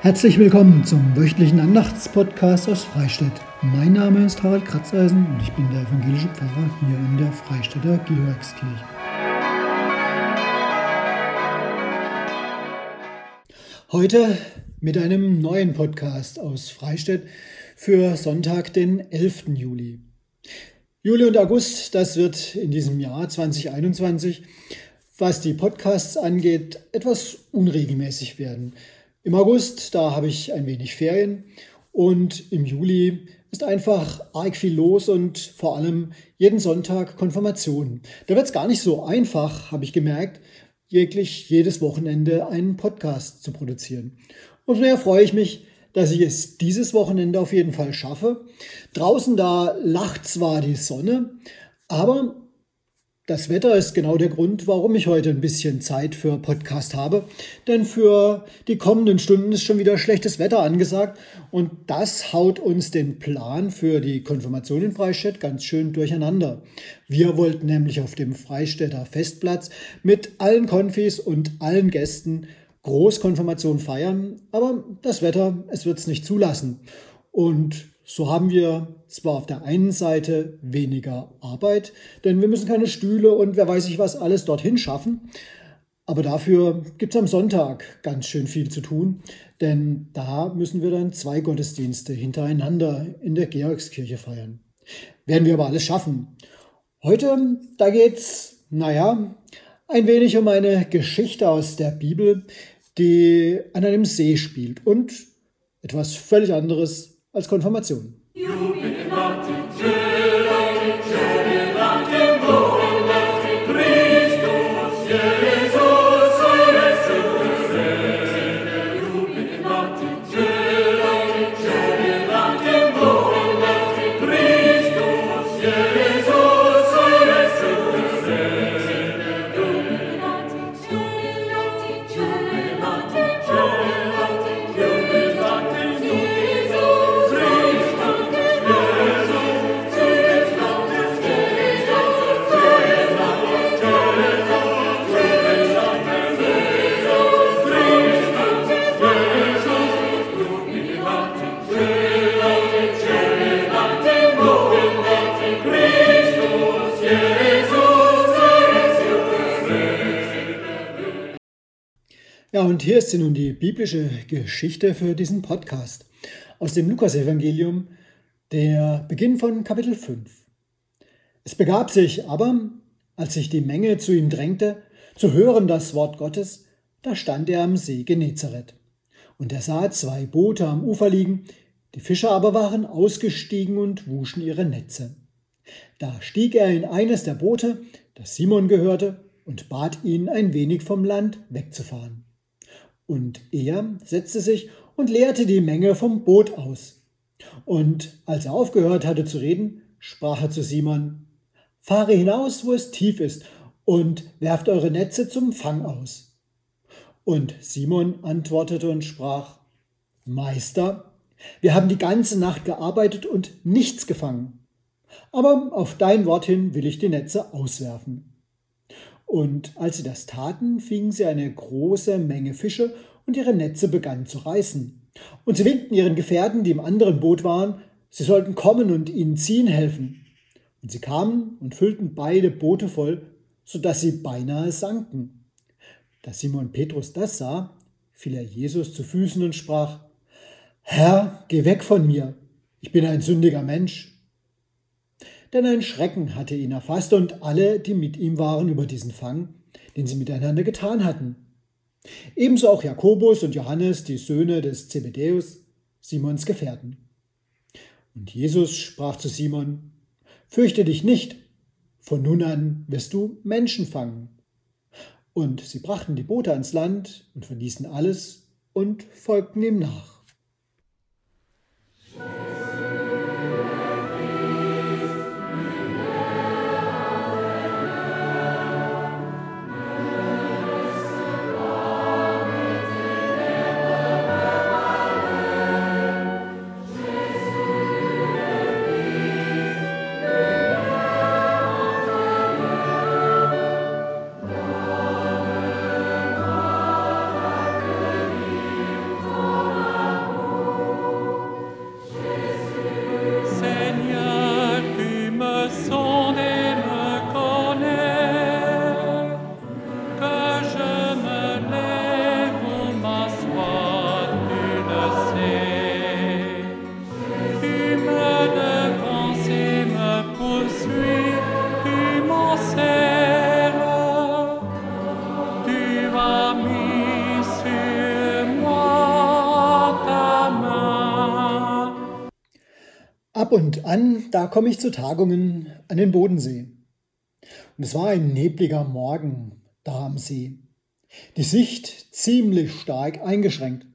Herzlich willkommen zum wöchentlichen Andachtspodcast aus Freistadt. Mein Name ist Harald Kratzeisen und ich bin der evangelische Pfarrer hier in der Freistädter Georgskirche. Heute mit einem neuen Podcast aus Freistadt für Sonntag, den 11. Juli. Juli und August, das wird in diesem Jahr 2021, was die Podcasts angeht, etwas unregelmäßig werden. Im August, da habe ich ein wenig Ferien und im Juli ist einfach arg viel los und vor allem jeden Sonntag Konfirmation. Da wird es gar nicht so einfach, habe ich gemerkt, jeglich jedes Wochenende einen Podcast zu produzieren. Und daher freue ich mich, dass ich es dieses Wochenende auf jeden Fall schaffe. Draußen da lacht zwar die Sonne, aber das Wetter ist genau der Grund, warum ich heute ein bisschen Zeit für Podcast habe. Denn für die kommenden Stunden ist schon wieder schlechtes Wetter angesagt. Und das haut uns den Plan für die Konfirmation in Freistädt ganz schön durcheinander. Wir wollten nämlich auf dem Freistädter Festplatz mit allen Konfis und allen Gästen Großkonfirmation feiern. Aber das Wetter, es wird es nicht zulassen. Und so haben wir zwar auf der einen Seite weniger Arbeit, denn wir müssen keine Stühle und wer weiß ich was alles dorthin schaffen, aber dafür gibt es am Sonntag ganz schön viel zu tun, denn da müssen wir dann zwei Gottesdienste hintereinander in der Georgskirche feiern. Werden wir aber alles schaffen. Heute, da geht's, naja, ein wenig um eine Geschichte aus der Bibel, die an einem See spielt und etwas völlig anderes als Konfirmation. Ja, und hier ist sie nun die biblische Geschichte für diesen Podcast aus dem Lukasevangelium, der Beginn von Kapitel 5. Es begab sich aber, als sich die Menge zu ihm drängte, zu hören das Wort Gottes, da stand er am See Genezareth. Und er sah zwei Boote am Ufer liegen, die Fischer aber waren ausgestiegen und wuschen ihre Netze. Da stieg er in eines der Boote, das Simon gehörte, und bat ihn, ein wenig vom Land wegzufahren. Und er setzte sich und leerte die Menge vom Boot aus. Und als er aufgehört hatte zu reden, sprach er zu Simon, Fahre hinaus, wo es tief ist, und werft eure Netze zum Fang aus. Und Simon antwortete und sprach, Meister, wir haben die ganze Nacht gearbeitet und nichts gefangen. Aber auf dein Wort hin will ich die Netze auswerfen. Und als sie das taten, fingen sie eine große Menge Fische und ihre Netze begannen zu reißen. Und sie winkten ihren Gefährten, die im anderen Boot waren, sie sollten kommen und ihnen ziehen helfen. Und sie kamen und füllten beide Boote voll, so dass sie beinahe sanken. Da Simon Petrus das sah, fiel er Jesus zu Füßen und sprach, Herr, geh weg von mir, ich bin ein sündiger Mensch denn ein Schrecken hatte ihn erfasst und alle, die mit ihm waren, über diesen Fang, den sie miteinander getan hatten. Ebenso auch Jakobus und Johannes, die Söhne des Zebedäus, Simons Gefährten. Und Jesus sprach zu Simon, Fürchte dich nicht, von nun an wirst du Menschen fangen. Und sie brachten die Boote ans Land und verließen alles und folgten ihm nach. Ab und an, da komme ich zu Tagungen an den Bodensee. Und es war ein nebliger Morgen da am See. Die Sicht ziemlich stark eingeschränkt.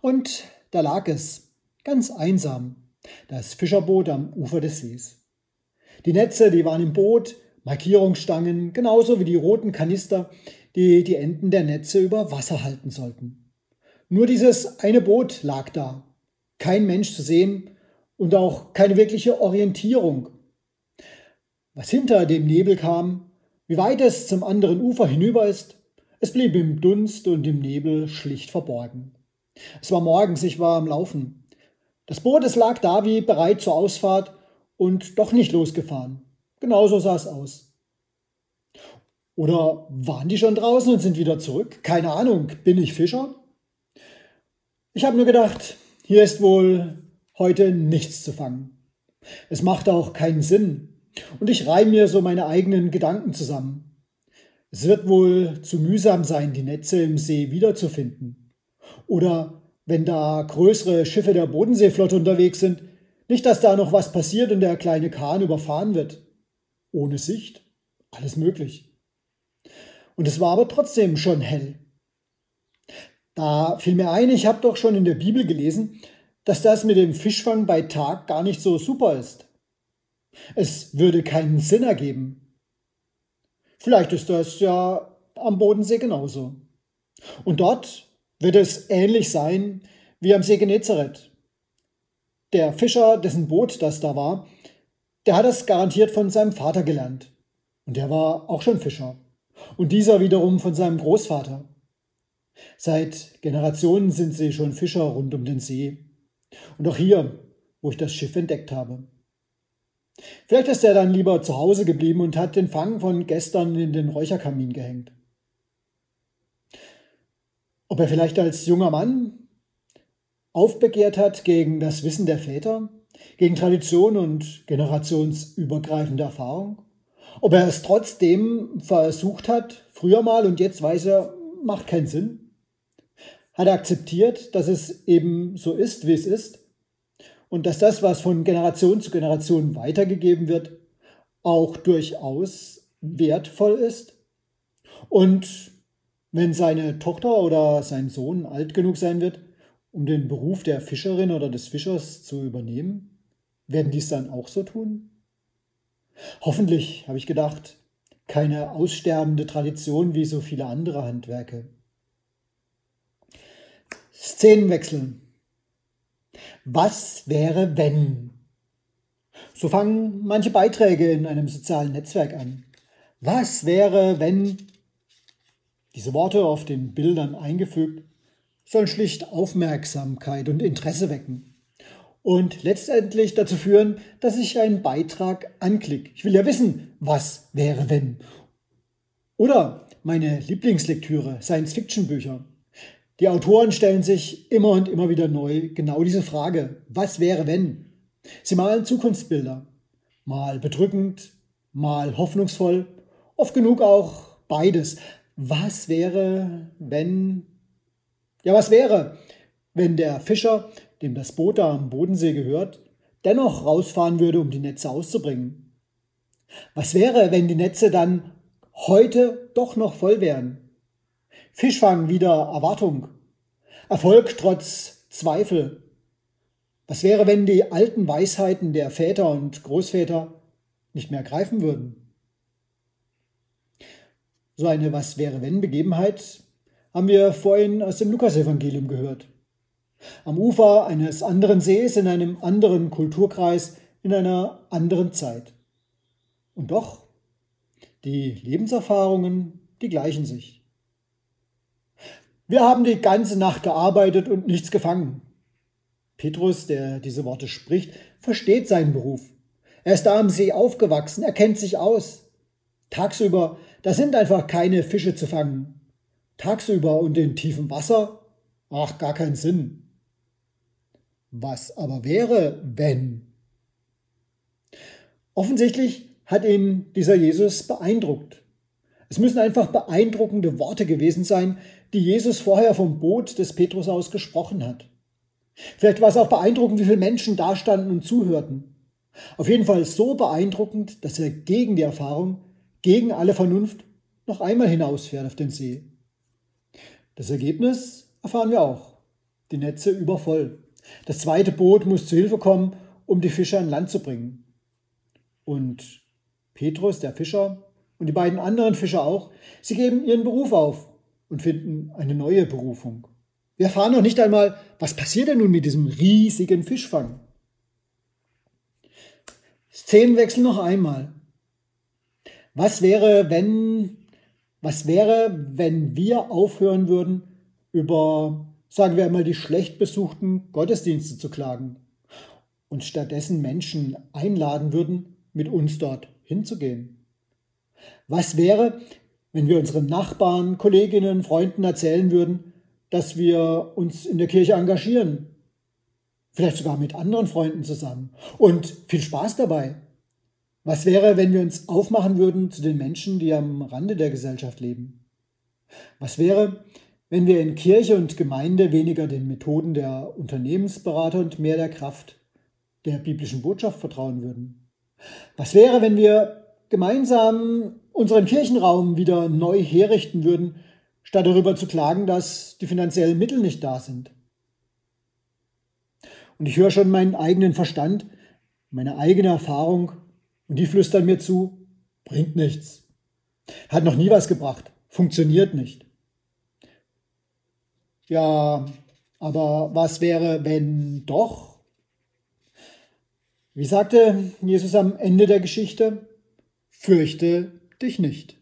Und da lag es, ganz einsam, das Fischerboot am Ufer des Sees. Die Netze, die waren im Boot, Markierungsstangen, genauso wie die roten Kanister, die die Enden der Netze über Wasser halten sollten. Nur dieses eine Boot lag da. Kein Mensch zu sehen, und auch keine wirkliche Orientierung. Was hinter dem Nebel kam, wie weit es zum anderen Ufer hinüber ist, es blieb im Dunst und im Nebel schlicht verborgen. Es war morgens, ich war am Laufen. Das Boot, es lag da wie bereit zur Ausfahrt und doch nicht losgefahren. Genauso sah es aus. Oder waren die schon draußen und sind wieder zurück? Keine Ahnung. Bin ich Fischer? Ich habe nur gedacht, hier ist wohl heute nichts zu fangen. Es macht auch keinen Sinn. Und ich reihe mir so meine eigenen Gedanken zusammen. Es wird wohl zu mühsam sein, die Netze im See wiederzufinden. Oder wenn da größere Schiffe der Bodenseeflotte unterwegs sind, nicht, dass da noch was passiert und der kleine Kahn überfahren wird. Ohne Sicht, alles möglich. Und es war aber trotzdem schon hell. Da fiel mir ein, ich habe doch schon in der Bibel gelesen, dass das mit dem Fischfang bei Tag gar nicht so super ist. Es würde keinen Sinn ergeben. Vielleicht ist das ja am Bodensee genauso. Und dort wird es ähnlich sein wie am See Genezareth. Der Fischer, dessen Boot das da war, der hat das garantiert von seinem Vater gelernt. Und der war auch schon Fischer. Und dieser wiederum von seinem Großvater. Seit Generationen sind sie schon Fischer rund um den See. Und auch hier, wo ich das Schiff entdeckt habe. Vielleicht ist er dann lieber zu Hause geblieben und hat den Fang von gestern in den Räucherkamin gehängt. Ob er vielleicht als junger Mann aufbegehrt hat gegen das Wissen der Väter, gegen Tradition und generationsübergreifende Erfahrung? Ob er es trotzdem versucht hat, früher mal und jetzt weiß er, macht keinen Sinn? Hat er akzeptiert, dass es eben so ist, wie es ist und dass das, was von Generation zu Generation weitergegeben wird, auch durchaus wertvoll ist. Und wenn seine Tochter oder sein Sohn alt genug sein wird, um den Beruf der Fischerin oder des Fischers zu übernehmen, werden dies dann auch so tun? Hoffentlich, habe ich gedacht, keine aussterbende Tradition wie so viele andere Handwerke. Szenenwechsel. Was wäre, wenn? So fangen manche Beiträge in einem sozialen Netzwerk an. Was wäre, wenn? Diese Worte auf den Bildern eingefügt sollen schlicht Aufmerksamkeit und Interesse wecken und letztendlich dazu führen, dass ich einen Beitrag anklicke. Ich will ja wissen, was wäre, wenn. Oder meine Lieblingslektüre, Science-Fiction-Bücher. Die Autoren stellen sich immer und immer wieder neu genau diese Frage, was wäre wenn? Sie malen Zukunftsbilder, mal bedrückend, mal hoffnungsvoll, oft genug auch beides. Was wäre, wenn... Ja, was wäre, wenn der Fischer, dem das Boot da am Bodensee gehört, dennoch rausfahren würde, um die Netze auszubringen? Was wäre, wenn die Netze dann heute doch noch voll wären? Fischfang wieder Erwartung. Erfolg trotz Zweifel. Was wäre, wenn die alten Weisheiten der Väter und Großväter nicht mehr greifen würden? So eine Was wäre wenn Begebenheit haben wir vorhin aus dem Lukasevangelium gehört. Am Ufer eines anderen Sees, in einem anderen Kulturkreis, in einer anderen Zeit. Und doch, die Lebenserfahrungen, die gleichen sich. Wir haben die ganze Nacht gearbeitet und nichts gefangen. Petrus, der diese Worte spricht, versteht seinen Beruf. Er ist da am See aufgewachsen, er kennt sich aus. Tagsüber, da sind einfach keine Fische zu fangen. Tagsüber und in tiefem Wasser, ach, gar keinen Sinn. Was aber wäre, wenn? Offensichtlich hat ihn dieser Jesus beeindruckt. Es müssen einfach beeindruckende Worte gewesen sein, die Jesus vorher vom Boot des Petrus aus gesprochen hat. Vielleicht war es auch beeindruckend, wie viele Menschen da standen und zuhörten. Auf jeden Fall so beeindruckend, dass er gegen die Erfahrung, gegen alle Vernunft noch einmal hinausfährt auf den See. Das Ergebnis erfahren wir auch. Die Netze übervoll. Das zweite Boot muss zu Hilfe kommen, um die Fische an Land zu bringen. Und Petrus, der Fischer, und die beiden anderen Fischer auch, sie geben ihren Beruf auf und finden eine neue Berufung. Wir erfahren noch nicht einmal, was passiert denn nun mit diesem riesigen Fischfang. Szenenwechsel noch einmal. Was wäre, wenn, was wäre, wenn wir aufhören würden, über, sagen wir einmal, die schlecht besuchten Gottesdienste zu klagen und stattdessen Menschen einladen würden, mit uns dort hinzugehen? Was wäre, wenn wir unseren Nachbarn, Kolleginnen, Freunden erzählen würden, dass wir uns in der Kirche engagieren? Vielleicht sogar mit anderen Freunden zusammen. Und viel Spaß dabei. Was wäre, wenn wir uns aufmachen würden zu den Menschen, die am Rande der Gesellschaft leben? Was wäre, wenn wir in Kirche und Gemeinde weniger den Methoden der Unternehmensberater und mehr der Kraft der biblischen Botschaft vertrauen würden? Was wäre, wenn wir gemeinsam unseren Kirchenraum wieder neu herrichten würden, statt darüber zu klagen, dass die finanziellen Mittel nicht da sind? Und ich höre schon meinen eigenen Verstand, meine eigene Erfahrung und die flüstern mir zu, bringt nichts. Hat noch nie was gebracht. Funktioniert nicht. Ja, aber was wäre, wenn doch? Wie sagte Jesus am Ende der Geschichte? Fürchte dich nicht.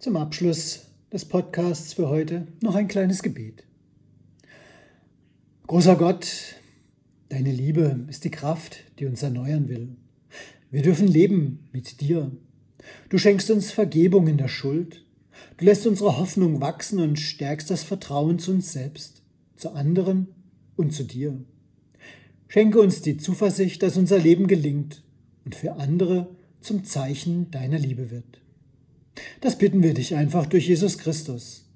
Zum Abschluss des Podcasts für heute noch ein kleines Gebet. Großer Gott, deine Liebe ist die Kraft, die uns erneuern will. Wir dürfen leben mit dir. Du schenkst uns Vergebung in der Schuld. Du lässt unsere Hoffnung wachsen und stärkst das Vertrauen zu uns selbst, zu anderen und zu dir. Schenke uns die Zuversicht, dass unser Leben gelingt und für andere zum Zeichen deiner Liebe wird. Das bitten wir dich einfach durch Jesus Christus,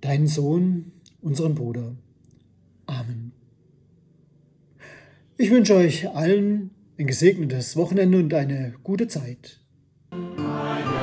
deinen Sohn, unseren Bruder. Amen. Ich wünsche euch allen ein gesegnetes Wochenende und eine gute Zeit. Amen.